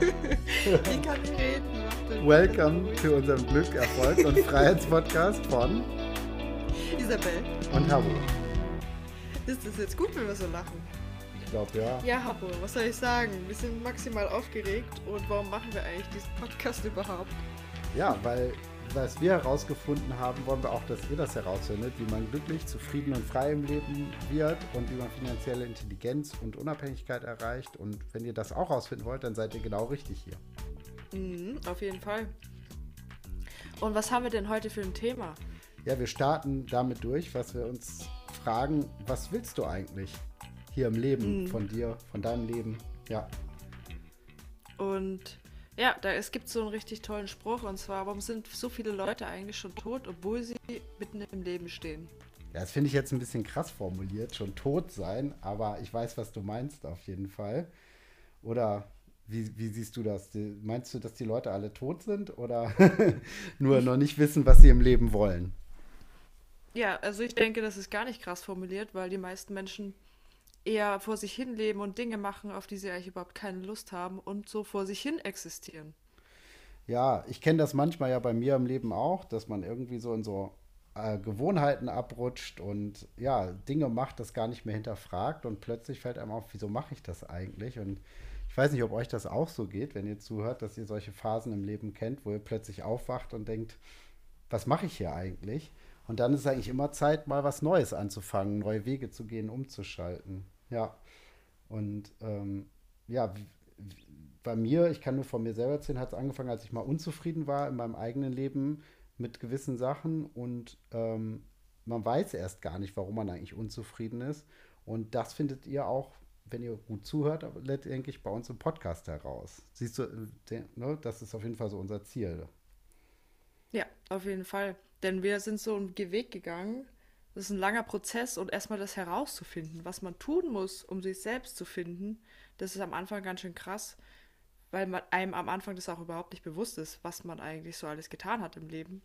ich kann nicht reden. Welcome zu unserem Glück, Erfolg und Freiheitspodcast von Isabel. und Habo. Ist das jetzt gut, wenn wir so lachen? Ich glaube, ja. Ja, Habo, was soll ich sagen? Wir sind maximal aufgeregt und warum machen wir eigentlich diesen Podcast überhaupt? Ja, weil was wir herausgefunden haben, wollen wir auch, dass ihr das herausfindet, wie man glücklich, zufrieden und frei im Leben wird und wie man finanzielle Intelligenz und Unabhängigkeit erreicht. Und wenn ihr das auch herausfinden wollt, dann seid ihr genau richtig hier. Mhm, auf jeden Fall. Und was haben wir denn heute für ein Thema? Ja, wir starten damit durch, was wir uns fragen, was willst du eigentlich hier im Leben Mhm. von dir, von deinem Leben? Ja. Und ja, da, es gibt so einen richtig tollen Spruch und zwar, warum sind so viele Leute eigentlich schon tot, obwohl sie mitten im Leben stehen? Ja, das finde ich jetzt ein bisschen krass formuliert, schon tot sein, aber ich weiß, was du meinst auf jeden Fall. Oder wie, wie siehst du das? Meinst du, dass die Leute alle tot sind oder nur noch nicht wissen, was sie im Leben wollen? Ja, also ich denke, das ist gar nicht krass formuliert, weil die meisten Menschen eher vor sich hin leben und Dinge machen, auf die sie eigentlich überhaupt keine Lust haben und so vor sich hin existieren. Ja, ich kenne das manchmal ja bei mir im Leben auch, dass man irgendwie so in so äh, Gewohnheiten abrutscht und ja, Dinge macht, das gar nicht mehr hinterfragt und plötzlich fällt einem auf, wieso mache ich das eigentlich? Und ich weiß nicht, ob euch das auch so geht, wenn ihr zuhört, dass ihr solche Phasen im Leben kennt, wo ihr plötzlich aufwacht und denkt, was mache ich hier eigentlich? Und dann ist eigentlich immer Zeit, mal was Neues anzufangen, neue Wege zu gehen, umzuschalten. Ja. Und ähm, ja, bei mir, ich kann nur von mir selber erzählen, hat es angefangen, als ich mal unzufrieden war in meinem eigenen Leben mit gewissen Sachen und ähm, man weiß erst gar nicht, warum man eigentlich unzufrieden ist. Und das findet ihr auch, wenn ihr gut zuhört, letztendlich bei uns im Podcast heraus. Siehst du, äh, ne, das ist auf jeden Fall so unser Ziel. Ja, auf jeden Fall. Denn wir sind so einen Weg gegangen. Das ist ein langer Prozess und erstmal das herauszufinden, was man tun muss, um sich selbst zu finden, das ist am Anfang ganz schön krass, weil man einem am Anfang das auch überhaupt nicht bewusst ist, was man eigentlich so alles getan hat im Leben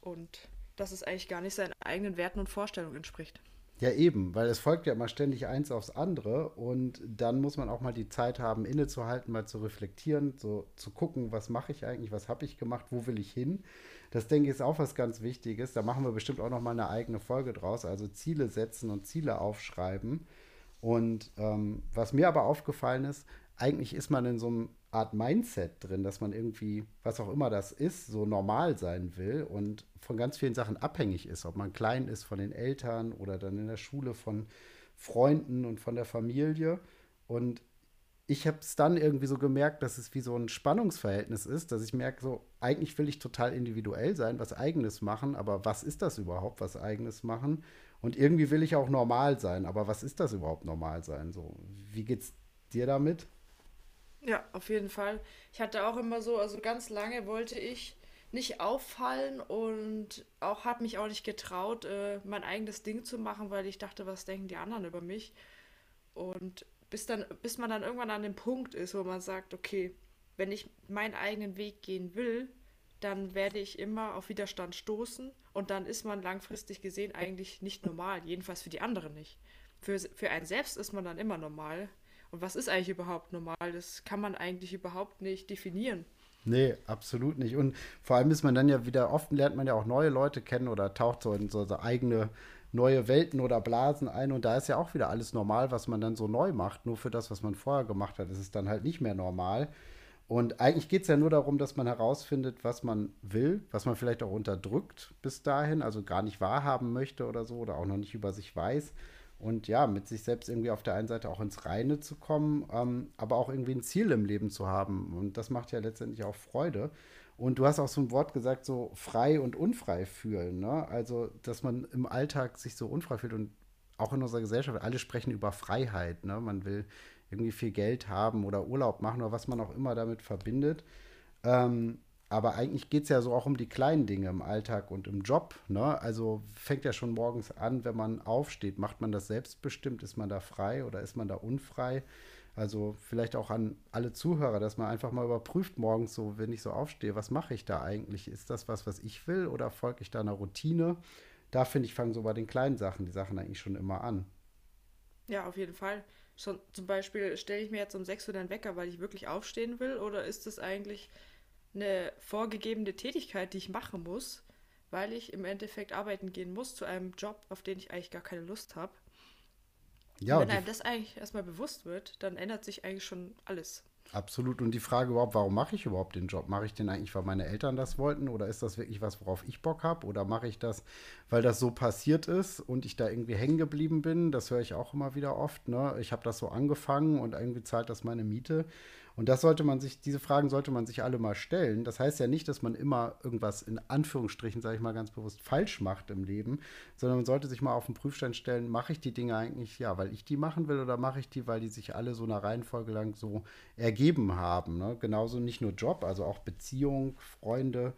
und dass es eigentlich gar nicht seinen eigenen Werten und Vorstellungen entspricht. Ja, eben, weil es folgt ja immer ständig eins aufs andere und dann muss man auch mal die Zeit haben, innezuhalten, mal zu reflektieren, so zu gucken, was mache ich eigentlich, was habe ich gemacht, wo will ich hin. Das denke ich ist auch was ganz Wichtiges. Da machen wir bestimmt auch noch mal eine eigene Folge draus. Also Ziele setzen und Ziele aufschreiben. Und ähm, was mir aber aufgefallen ist, eigentlich ist man in so einer Art Mindset drin, dass man irgendwie, was auch immer das ist, so normal sein will und von ganz vielen Sachen abhängig ist. Ob man klein ist von den Eltern oder dann in der Schule von Freunden und von der Familie. Und ich habe es dann irgendwie so gemerkt, dass es wie so ein Spannungsverhältnis ist, dass ich merke, so eigentlich will ich total individuell sein, was eigenes machen, aber was ist das überhaupt, was eigenes machen? Und irgendwie will ich auch normal sein, aber was ist das überhaupt normal sein? So, wie geht's dir damit? Ja, auf jeden Fall. Ich hatte auch immer so, also ganz lange wollte ich nicht auffallen und auch habe mich auch nicht getraut, äh, mein eigenes Ding zu machen, weil ich dachte, was denken die anderen über mich? Und bis dann, bis man dann irgendwann an dem Punkt ist, wo man sagt, okay, wenn ich meinen eigenen Weg gehen will, dann werde ich immer auf Widerstand stoßen und dann ist man langfristig gesehen eigentlich nicht normal, jedenfalls für die anderen nicht. Für, für einen selbst ist man dann immer normal. Und was ist eigentlich überhaupt normal? Das kann man eigentlich überhaupt nicht definieren. Nee, absolut nicht. Und vor allem ist man dann ja wieder, oft lernt man ja auch neue Leute kennen oder taucht so in so, eigene neue Welten oder Blasen ein. Und da ist ja auch wieder alles normal, was man dann so neu macht. Nur für das, was man vorher gemacht hat, ist es dann halt nicht mehr normal. Und eigentlich geht es ja nur darum, dass man herausfindet, was man will, was man vielleicht auch unterdrückt bis dahin, also gar nicht wahrhaben möchte oder so, oder auch noch nicht über sich weiß. Und ja, mit sich selbst irgendwie auf der einen Seite auch ins Reine zu kommen, ähm, aber auch irgendwie ein Ziel im Leben zu haben. Und das macht ja letztendlich auch Freude. Und du hast auch so ein Wort gesagt, so frei und unfrei fühlen. Ne? Also, dass man im Alltag sich so unfrei fühlt und auch in unserer Gesellschaft, alle sprechen über Freiheit. Ne? Man will irgendwie viel Geld haben oder Urlaub machen oder was man auch immer damit verbindet. Ähm, aber eigentlich geht es ja so auch um die kleinen Dinge im Alltag und im Job. Ne? Also fängt ja schon morgens an, wenn man aufsteht. Macht man das selbstbestimmt? Ist man da frei oder ist man da unfrei? Also vielleicht auch an alle Zuhörer, dass man einfach mal überprüft morgens so, wenn ich so aufstehe, was mache ich da eigentlich? Ist das was, was ich will oder folge ich da einer Routine? Da finde ich, fangen so bei den kleinen Sachen die Sachen eigentlich schon immer an. Ja, auf jeden Fall. Schon, zum Beispiel stelle ich mir jetzt um 6 Uhr den Wecker, weil ich wirklich aufstehen will, oder ist es eigentlich eine vorgegebene Tätigkeit, die ich machen muss, weil ich im Endeffekt arbeiten gehen muss zu einem Job, auf den ich eigentlich gar keine Lust habe? Ja, wenn einem das eigentlich erstmal bewusst wird, dann ändert sich eigentlich schon alles. absolut. Und die Frage überhaupt, warum mache ich überhaupt den Job? Mache ich den eigentlich, weil meine Eltern das wollten? Oder ist das wirklich was, worauf ich Bock habe? Oder mache ich das, weil das so passiert ist und ich da irgendwie hängen geblieben bin? Das höre ich auch immer wieder oft. Ne? Ich habe das so angefangen und irgendwie zahlt das meine Miete. Und das sollte man sich, diese Fragen sollte man sich alle mal stellen. Das heißt ja nicht, dass man immer irgendwas in Anführungsstrichen, sage ich mal ganz bewusst, falsch macht im Leben, sondern man sollte sich mal auf den Prüfstein stellen, mache ich die Dinge eigentlich, ja, weil ich die machen will oder mache ich die, weil die sich alle so einer Reihenfolge lang so ergeben haben. Ne? Genauso nicht nur Job, also auch Beziehung, Freunde.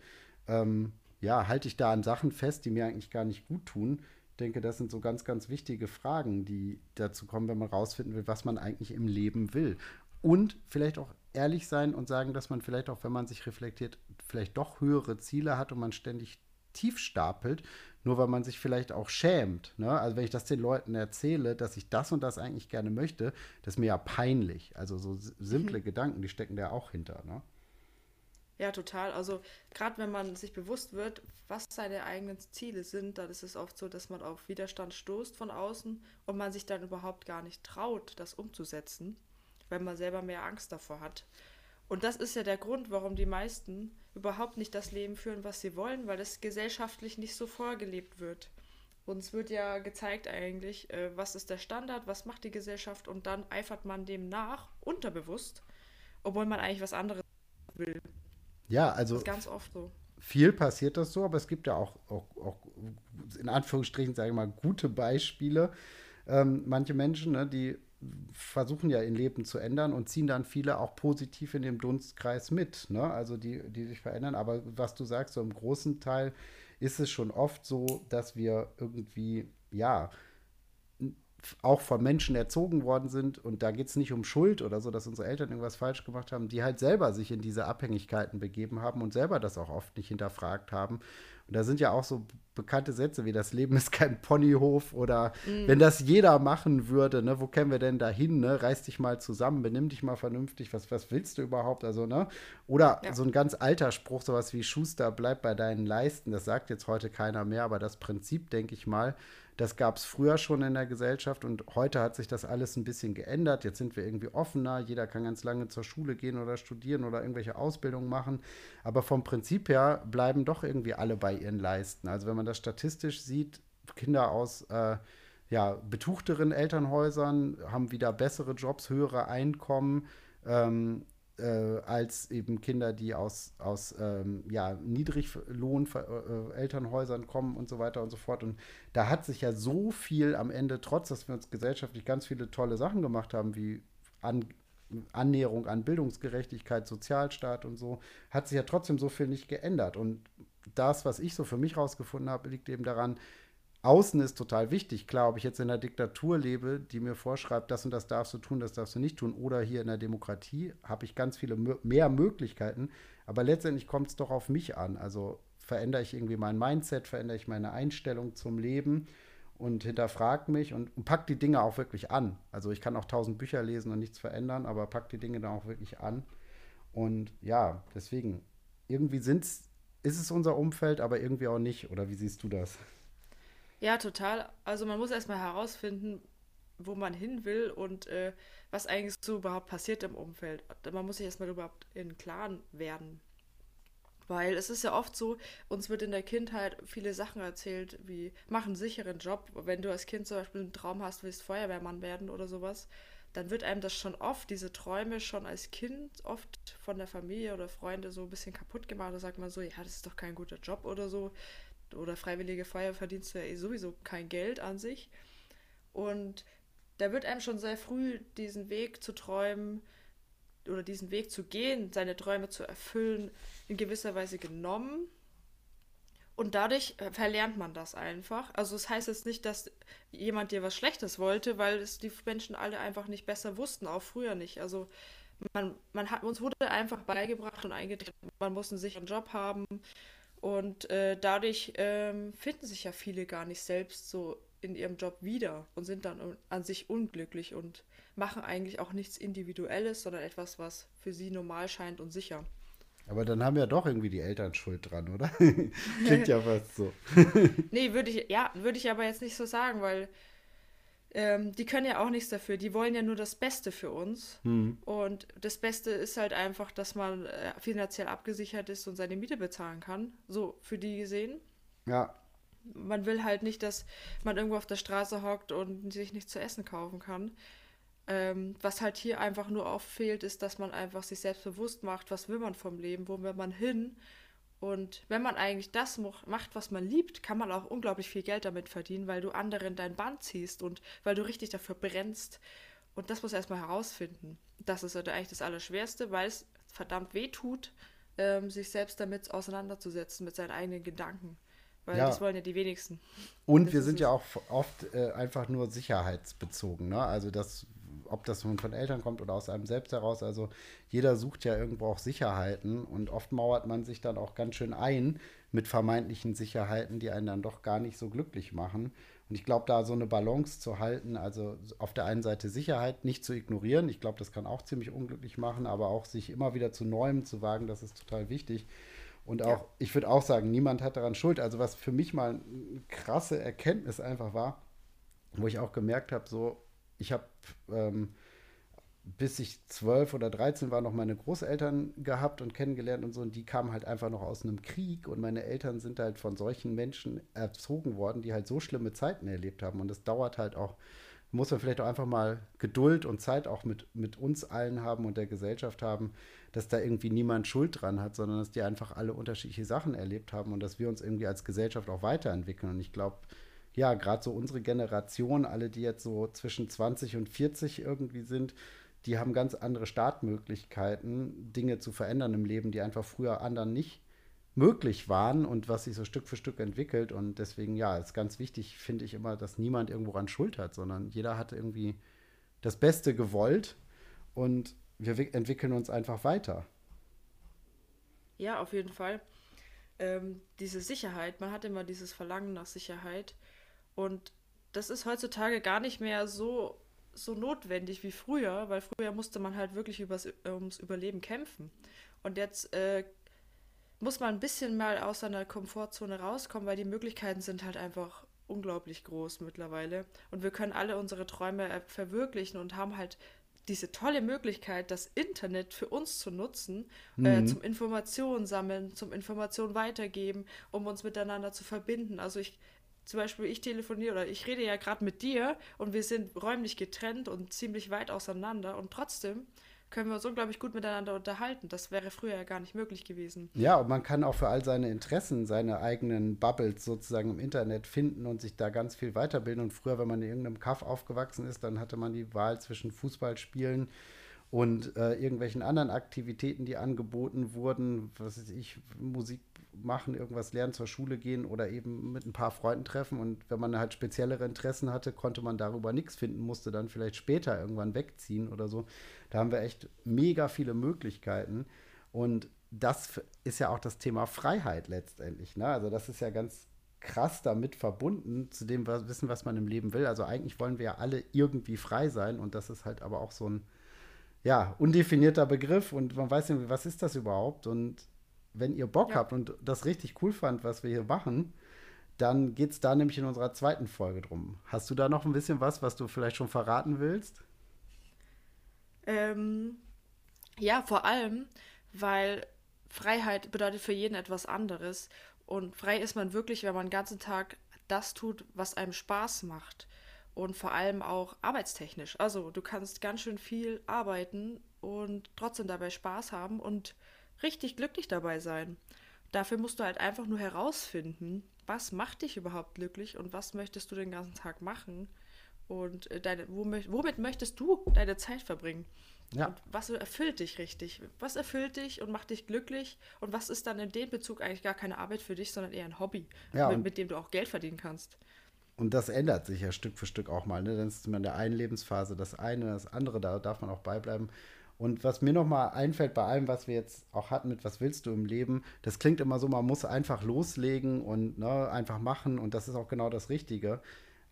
Ähm, ja, halte ich da an Sachen fest, die mir eigentlich gar nicht gut tun. Ich denke, das sind so ganz, ganz wichtige Fragen, die dazu kommen, wenn man rausfinden will, was man eigentlich im Leben will. Und vielleicht auch ehrlich sein und sagen, dass man vielleicht auch, wenn man sich reflektiert, vielleicht doch höhere Ziele hat und man ständig tief stapelt, nur weil man sich vielleicht auch schämt. Ne? Also wenn ich das den Leuten erzähle, dass ich das und das eigentlich gerne möchte, das ist mir ja peinlich. Also so simple Gedanken, die stecken da auch hinter. Ne? Ja, total. Also gerade wenn man sich bewusst wird, was seine eigenen Ziele sind, dann ist es oft so, dass man auf Widerstand stoßt von außen und man sich dann überhaupt gar nicht traut, das umzusetzen, weil man selber mehr Angst davor hat. Und das ist ja der Grund, warum die meisten überhaupt nicht das Leben führen, was sie wollen, weil es gesellschaftlich nicht so vorgelebt wird. Uns wird ja gezeigt eigentlich, äh, was ist der Standard, was macht die Gesellschaft und dann eifert man dem nach, unterbewusst, obwohl man eigentlich was anderes will. Ja, Das also ist ganz oft so. viel passiert das so, aber es gibt ja auch, auch, auch in Anführungsstrichen, sage ich mal, gute Beispiele. Ähm, manche Menschen, ne, die versuchen ja ihr Leben zu ändern und ziehen dann viele auch positiv in dem Dunstkreis mit, ne? Also die, die sich verändern. Aber was du sagst, so im großen Teil ist es schon oft so, dass wir irgendwie, ja, auch von Menschen erzogen worden sind, und da geht es nicht um Schuld oder so, dass unsere Eltern irgendwas falsch gemacht haben, die halt selber sich in diese Abhängigkeiten begeben haben und selber das auch oft nicht hinterfragt haben. Und da sind ja auch so bekannte Sätze wie das Leben ist kein Ponyhof oder wenn das jeder machen würde, ne, wo kämen wir denn da hin, ne? Reiß dich mal zusammen, benimm dich mal vernünftig, was, was willst du überhaupt? Also, ne? Oder Ja. so ein ganz alter Spruch, sowas wie Schuster, bleib bei deinen Leisten, das sagt jetzt heute keiner mehr, aber das Prinzip, denke ich mal, das gab es früher schon in der Gesellschaft und heute hat sich das alles ein bisschen geändert. Jetzt sind wir irgendwie offener. Jeder kann ganz lange zur Schule gehen oder studieren oder irgendwelche Ausbildungen machen. Aber vom Prinzip her bleiben doch irgendwie alle bei ihren Leisten. Also wenn man das statistisch sieht, Kinder aus äh, ja, betuchteren Elternhäusern haben wieder bessere Jobs, höhere Einkommen. Ähm, äh, als eben Kinder, die aus, aus ähm, ja, Niedriglohn-Elternhäusern kommen und so weiter und so fort. Und da hat sich ja so viel am Ende, trotz dass wir uns gesellschaftlich ganz viele tolle Sachen gemacht haben, wie an, Annäherung an Bildungsgerechtigkeit, Sozialstaat und so, hat sich ja trotzdem so viel nicht geändert. Und das, was ich so für mich rausgefunden habe, liegt eben daran, Außen ist total wichtig. Klar, ob ich jetzt in einer Diktatur lebe, die mir vorschreibt, das und das darfst du tun, das darfst du nicht tun, oder hier in der Demokratie, habe ich ganz viele mehr Möglichkeiten. Aber letztendlich kommt es doch auf mich an. Also verändere ich irgendwie mein Mindset, verändere ich meine Einstellung zum Leben und hinterfrage mich und, und pack die Dinge auch wirklich an. Also ich kann auch tausend Bücher lesen und nichts verändern, aber pack die Dinge dann auch wirklich an. Und ja, deswegen, irgendwie sind's, ist es unser Umfeld, aber irgendwie auch nicht. Oder wie siehst du das? Ja, total. Also man muss erstmal herausfinden, wo man hin will und äh, was eigentlich so überhaupt passiert im Umfeld. Man muss sich erstmal überhaupt in Klaren werden. Weil es ist ja oft so, uns wird in der Kindheit viele Sachen erzählt, wie mach einen sicheren Job. Wenn du als Kind zum Beispiel einen Traum hast, willst Feuerwehrmann werden oder sowas, dann wird einem das schon oft, diese Träume schon als Kind oft von der Familie oder Freunde so ein bisschen kaputt gemacht. Da sagt man so, ja, das ist doch kein guter Job oder so. Oder freiwillige Feuer verdienst du ja eh sowieso kein Geld an sich. Und da wird einem schon sehr früh diesen Weg zu träumen oder diesen Weg zu gehen, seine Träume zu erfüllen, in gewisser Weise genommen. Und dadurch äh, verlernt man das einfach. Also es das heißt jetzt nicht, dass jemand dir was Schlechtes wollte, weil es die Menschen alle einfach nicht besser wussten, auch früher nicht. Also man, man hat uns wurde einfach beigebracht und eingetrichtert, man muss einen sicheren Job haben. Und äh, dadurch ähm, finden sich ja viele gar nicht selbst so in ihrem Job wieder und sind dann an sich unglücklich und machen eigentlich auch nichts Individuelles, sondern etwas, was für sie normal scheint und sicher. Aber dann haben ja doch irgendwie die Eltern Schuld dran, oder? Klingt ja fast so. nee, würde ich, ja, würde ich aber jetzt nicht so sagen, weil ähm, die können ja auch nichts dafür. Die wollen ja nur das Beste für uns. Hm. Und das Beste ist halt einfach, dass man äh, finanziell abgesichert ist und seine Miete bezahlen kann. So für die gesehen. Ja. Man will halt nicht, dass man irgendwo auf der Straße hockt und sich nichts zu essen kaufen kann. Ähm, was halt hier einfach nur oft fehlt, ist, dass man einfach sich selbst bewusst macht, was will man vom Leben, wo will man hin. Und wenn man eigentlich das macht, was man liebt, kann man auch unglaublich viel Geld damit verdienen, weil du anderen dein Band ziehst und weil du richtig dafür brennst. Und das muss erstmal herausfinden. Das ist halt eigentlich das Allerschwerste, weil es verdammt weh tut, ähm, sich selbst damit auseinanderzusetzen, mit seinen eigenen Gedanken. Weil ja. das wollen ja die wenigsten. Und das wir sind ja auch oft äh, einfach nur sicherheitsbezogen. Ne? Also das ob das nun von Eltern kommt oder aus einem selbst heraus. Also jeder sucht ja irgendwo auch Sicherheiten und oft mauert man sich dann auch ganz schön ein mit vermeintlichen Sicherheiten, die einen dann doch gar nicht so glücklich machen. Und ich glaube, da so eine Balance zu halten, also auf der einen Seite Sicherheit nicht zu ignorieren, ich glaube, das kann auch ziemlich unglücklich machen, aber auch sich immer wieder zu Neuem zu wagen, das ist total wichtig. Und auch, ja. ich würde auch sagen, niemand hat daran Schuld. Also was für mich mal eine krasse Erkenntnis einfach war, wo ich auch gemerkt habe, so, ich habe ähm, bis ich zwölf oder dreizehn war, noch meine Großeltern gehabt und kennengelernt und so. Und die kamen halt einfach noch aus einem Krieg. Und meine Eltern sind halt von solchen Menschen erzogen worden, die halt so schlimme Zeiten erlebt haben. Und es dauert halt auch, muss man vielleicht auch einfach mal Geduld und Zeit auch mit, mit uns allen haben und der Gesellschaft haben, dass da irgendwie niemand Schuld dran hat, sondern dass die einfach alle unterschiedliche Sachen erlebt haben und dass wir uns irgendwie als Gesellschaft auch weiterentwickeln. Und ich glaube, ja, gerade so unsere Generation, alle, die jetzt so zwischen 20 und 40 irgendwie sind, die haben ganz andere Startmöglichkeiten, Dinge zu verändern im Leben, die einfach früher anderen nicht möglich waren und was sich so Stück für Stück entwickelt. Und deswegen, ja, ist ganz wichtig, finde ich immer, dass niemand irgendwo ran Schuld hat, sondern jeder hat irgendwie das Beste gewollt und wir entwickeln uns einfach weiter. Ja, auf jeden Fall. Ähm, diese Sicherheit, man hat immer dieses Verlangen nach Sicherheit und das ist heutzutage gar nicht mehr so, so notwendig wie früher, weil früher musste man halt wirklich übers, ums Überleben kämpfen. Und jetzt äh, muss man ein bisschen mal aus seiner Komfortzone rauskommen, weil die Möglichkeiten sind halt einfach unglaublich groß mittlerweile. Und wir können alle unsere Träume äh, verwirklichen und haben halt diese tolle Möglichkeit, das Internet für uns zu nutzen, äh, mhm. äh, zum Informationen sammeln, zum Informationen weitergeben, um uns miteinander zu verbinden. Also ich zum Beispiel ich telefoniere oder ich rede ja gerade mit dir und wir sind räumlich getrennt und ziemlich weit auseinander und trotzdem können wir uns unglaublich gut miteinander unterhalten. Das wäre früher ja gar nicht möglich gewesen. Ja, und man kann auch für all seine Interessen seine eigenen Bubbles sozusagen im Internet finden und sich da ganz viel weiterbilden. Und früher, wenn man in irgendeinem Kaff aufgewachsen ist, dann hatte man die Wahl zwischen Fußballspielen und äh, irgendwelchen anderen Aktivitäten, die angeboten wurden, was weiß ich, Musik machen, irgendwas lernen, zur Schule gehen oder eben mit ein paar Freunden treffen. Und wenn man halt speziellere Interessen hatte, konnte man darüber nichts finden, musste dann vielleicht später irgendwann wegziehen oder so. Da haben wir echt mega viele Möglichkeiten. Und das ist ja auch das Thema Freiheit letztendlich. Ne? Also das ist ja ganz krass damit verbunden zu dem was, Wissen, was man im Leben will. Also eigentlich wollen wir ja alle irgendwie frei sein und das ist halt aber auch so ein ja, undefinierter Begriff und man weiß nicht, was ist das überhaupt und wenn ihr Bock ja. habt und das richtig cool fand, was wir hier machen, dann geht es da nämlich in unserer zweiten Folge drum. Hast du da noch ein bisschen was, was du vielleicht schon verraten willst? Ähm, ja, vor allem, weil Freiheit bedeutet für jeden etwas anderes. Und frei ist man wirklich, wenn man den ganzen Tag das tut, was einem Spaß macht. Und vor allem auch arbeitstechnisch. Also du kannst ganz schön viel arbeiten und trotzdem dabei Spaß haben und richtig glücklich dabei sein. Dafür musst du halt einfach nur herausfinden, was macht dich überhaupt glücklich und was möchtest du den ganzen Tag machen und äh, deine, womit möchtest du deine Zeit verbringen? Ja. Und was erfüllt dich richtig? Was erfüllt dich und macht dich glücklich? Und was ist dann in dem Bezug eigentlich gar keine Arbeit für dich, sondern eher ein Hobby, ja, mit, mit, dem du auch Geld verdienen kannst? Und das ändert sich ja Stück für Stück auch mal. Ne? Dann ist man in der einen Lebensphase das eine, das andere, da darf man auch beibleiben. Und was mir nochmal einfällt bei allem, was wir jetzt auch hatten mit Was willst du im Leben, das klingt immer so, man muss einfach loslegen und ne, einfach machen und das ist auch genau das Richtige.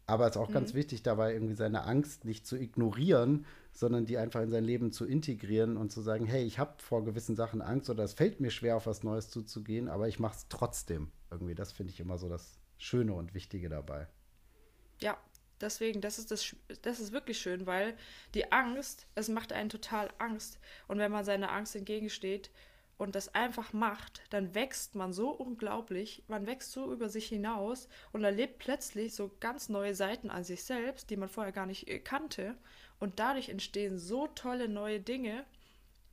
Aber es ist auch mhm. ganz wichtig dabei, irgendwie seine Angst nicht zu ignorieren, sondern die einfach in sein Leben zu integrieren und zu sagen, hey, ich habe vor gewissen Sachen Angst oder es fällt mir schwer, auf was Neues zuzugehen, aber ich mache es trotzdem. Irgendwie, das finde ich immer so das Schöne und Wichtige dabei. Ja, deswegen, das ist, das, das ist wirklich schön, weil die Angst, es macht einen total Angst. Und wenn man seiner Angst entgegensteht und das einfach macht, dann wächst man so unglaublich, man wächst so über sich hinaus und erlebt plötzlich so ganz neue Seiten an sich selbst, die man vorher gar nicht äh, kannte. Und dadurch entstehen so tolle neue Dinge.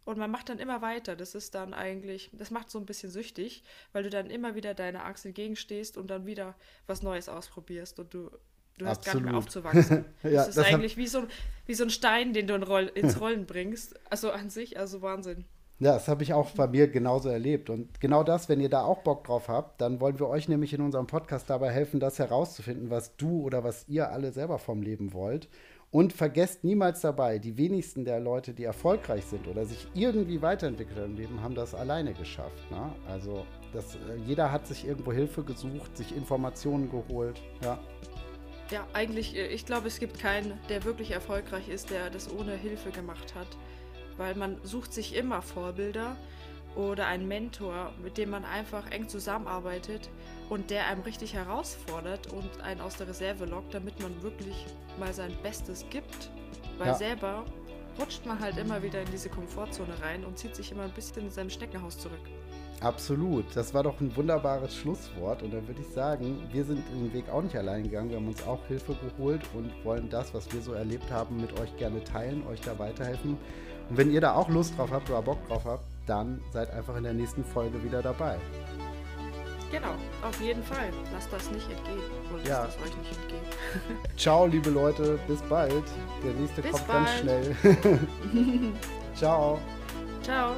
Und man macht dann immer weiter. Das ist dann eigentlich, das macht so ein bisschen süchtig, weil du dann immer wieder deiner Angst entgegenstehst und dann wieder was Neues ausprobierst und du Du hast gar nicht mehr aufzuwachsen. ja, das ist eigentlich wie so, wie so ein Stein, den du in Roll, ins Rollen bringst. Also an sich, also Wahnsinn. Ja, das habe ich auch bei mir genauso erlebt. Und genau das, wenn ihr da auch Bock drauf habt, dann wollen wir euch nämlich in unserem Podcast dabei helfen, das herauszufinden, was du oder was ihr alle selber vom Leben wollt. Und vergesst niemals dabei, die wenigsten der Leute, die erfolgreich sind oder sich irgendwie weiterentwickelt im Leben, haben das alleine geschafft. Ne? Also das, äh, jeder hat sich irgendwo Hilfe gesucht, sich Informationen geholt. Ja. Ja, eigentlich, äh, ich glaube, es gibt keinen, der wirklich erfolgreich ist, der das ohne Hilfe gemacht hat. Weil man sucht sich immer Vorbilder oder einen Mentor, mit dem man einfach eng zusammenarbeitet und der einem richtig herausfordert und einen aus der Reserve lockt, damit man wirklich mal sein Bestes gibt. Weil ja. selber rutscht man halt immer wieder in diese Komfortzone rein und zieht sich immer ein bisschen in sein Steckenhaus zurück. Absolut. Das war doch ein wunderbares Schlusswort. Und dann würde ich sagen, wir sind den Weg auch nicht allein gegangen. Wir haben uns auch Hilfe geholt und wollen das, was wir so erlebt haben, mit euch gerne teilen, euch da weiterhelfen. Und wenn ihr da auch Lust drauf habt oder Bock drauf habt, dann seid einfach in der nächsten Folge wieder dabei. Genau, auf jeden Fall. Lasst das nicht entgehen. Und ja. lasst das euch nicht entgehen. Ciao, liebe Leute. Bis bald. Der nächste Bis kommt bald. ganz schnell. Ciao. Ciao.